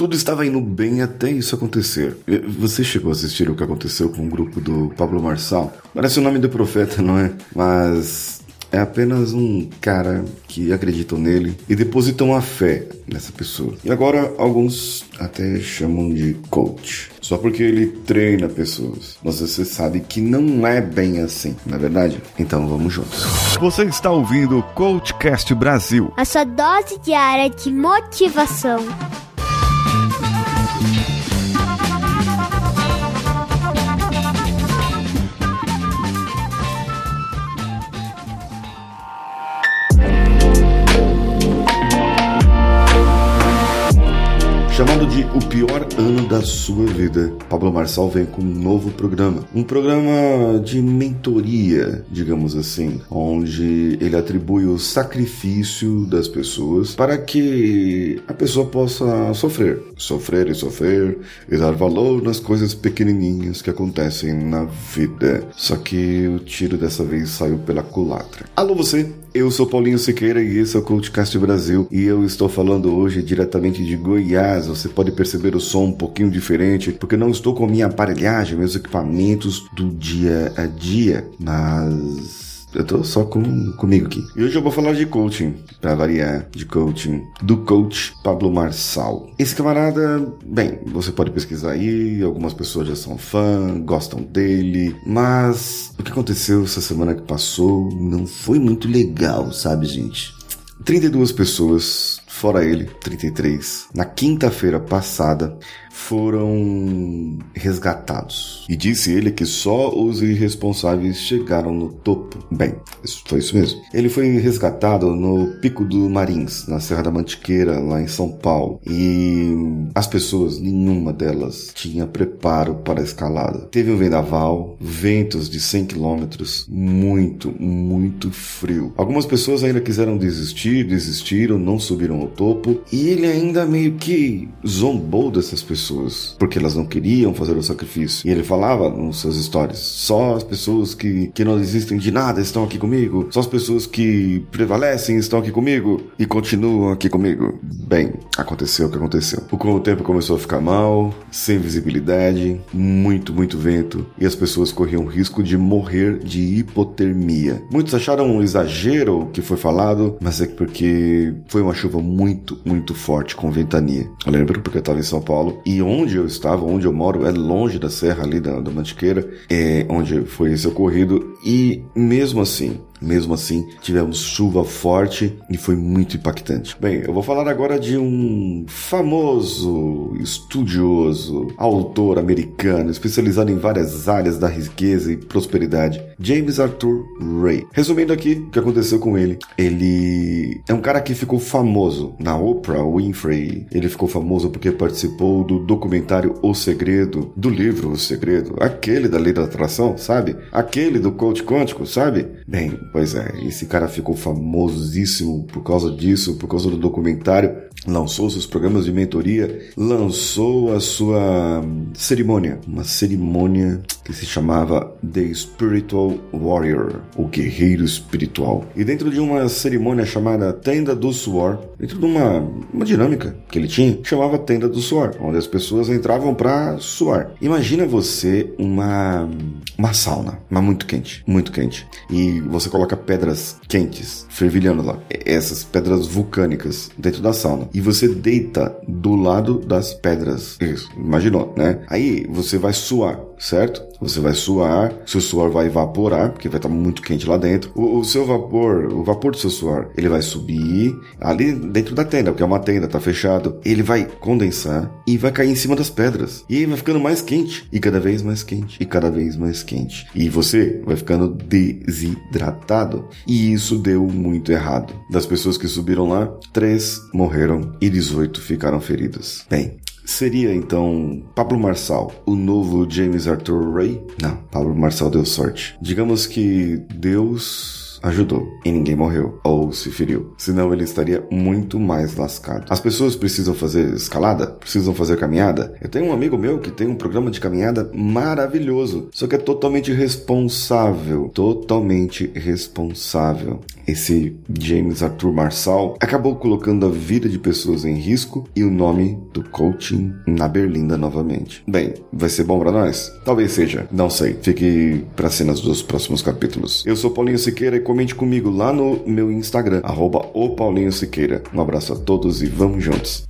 Tudo estava indo bem até isso acontecer. Você chegou a assistir o que aconteceu com o grupo do Pablo Marçal? Parece o nome do profeta, não é? Mas é apenas um cara que acreditam nele e depositam a fé nessa pessoa. E agora alguns até chamam de coach. Só porque ele treina pessoas. Mas você sabe que não é bem assim, na é verdade? Então vamos juntos. Você está ouvindo o Coachcast Brasil. A sua dose diária de motivação. Chamado de o pior ano da sua vida, Pablo Marçal vem com um novo programa. Um programa de mentoria, digamos assim, onde ele atribui o sacrifício das pessoas para que a pessoa possa sofrer. Sofrer e sofrer e dar valor nas coisas pequenininhas que acontecem na vida. Só que o tiro dessa vez saiu pela culatra. Alô você, eu sou Paulinho Siqueira e esse é o Coachcast Brasil e eu estou falando hoje diretamente de Goiás. Você pode perceber o som um pouquinho diferente porque não estou com minha aparelhagem, meus equipamentos do dia a dia, mas eu tô só com, comigo aqui. E hoje eu vou falar de coaching, para variar, de coaching, do coach Pablo Marçal. Esse camarada, bem, você pode pesquisar aí, algumas pessoas já são fã, gostam dele, mas o que aconteceu essa semana que passou não foi muito legal, sabe, gente? 32 pessoas, fora ele, 33, na quinta-feira passada, foram resgatados. E disse ele que só os irresponsáveis chegaram no topo. Bem, isso foi isso mesmo. Ele foi resgatado no Pico do Marins, na Serra da Mantiqueira, lá em São Paulo. E as pessoas, nenhuma delas tinha preparo para a escalada. Teve um vendaval, ventos de 100 quilômetros, muito, muito frio. Algumas pessoas ainda quiseram desistir, desistiram, não subiram ao topo. E ele ainda meio que zombou dessas pessoas porque elas não queriam fazer o sacrifício. E ele falava nos seus stories: só as pessoas que, que não desistem de nada estão aqui comigo, só as pessoas que prevalecem estão aqui comigo e continuam aqui comigo. Bem, aconteceu o que aconteceu. O tempo começou a ficar mal, sem visibilidade, muito, muito vento, e as pessoas corriam risco de morrer de hipotermia. Muitos acharam um exagero o que foi falado, mas é porque foi uma chuva muito, muito forte com ventania. Eu lembro porque eu estava em São Paulo e onde eu estava, onde eu moro, é longe da serra ali da, da Mantiqueira, é onde foi esse ocorrido. E mesmo assim, mesmo assim, tivemos chuva forte e foi muito impactante. Bem, eu vou falar agora de um famoso estudioso, autor americano, especializado em várias áreas da riqueza e prosperidade, James Arthur Ray. Resumindo aqui o que aconteceu com ele, ele é um cara que ficou famoso na Oprah Winfrey. Ele ficou famoso porque participou do documentário O Segredo, do livro O Segredo, aquele da lei da atração, sabe? Aquele do coach quântico, sabe? Bem, Pois é, esse cara ficou famosíssimo por causa disso, por causa do documentário, lançou seus programas de mentoria, lançou a sua cerimônia, uma cerimônia que se chamava The Spiritual Warrior, o guerreiro espiritual. E dentro de uma cerimônia chamada Tenda do Suor, dentro de uma, uma dinâmica que ele tinha, chamava Tenda do Suor, onde as pessoas entravam para suar. Imagina você uma uma sauna, mas muito quente, muito quente. E você coloca pedras quentes, fervilhando lá. Essas pedras vulcânicas dentro da sauna. E você deita do lado das pedras. Isso, imaginou, né? Aí você vai suar certo? Você vai suar, seu suor vai evaporar, porque vai estar muito quente lá dentro. O, o, seu vapor, o vapor do seu suor, ele vai subir ali dentro da tenda, porque é uma tenda, tá fechado. Ele vai condensar e vai cair em cima das pedras. E aí vai ficando mais quente, e cada vez mais quente, e cada vez mais quente. E você vai ficando desidratado. E isso deu muito errado. Das pessoas que subiram lá, três morreram e 18 ficaram feridas. Bem, Seria então Pablo Marçal o novo James Arthur Ray? Não, Pablo Marçal deu sorte. Digamos que Deus ajudou e ninguém morreu ou se feriu. Senão ele estaria muito mais lascado. As pessoas precisam fazer escalada, precisam fazer caminhada. Eu tenho um amigo meu que tem um programa de caminhada maravilhoso, só que é totalmente responsável, totalmente responsável. Esse James Arthur Marçal acabou colocando a vida de pessoas em risco e o nome do coaching na berlinda novamente. Bem, vai ser bom para nós? Talvez seja, não sei. Fique para cenas dos próximos capítulos. Eu sou Paulinho Siqueira e comente comigo lá no meu Instagram, arroba o Paulinho Siqueira. Um abraço a todos e vamos juntos.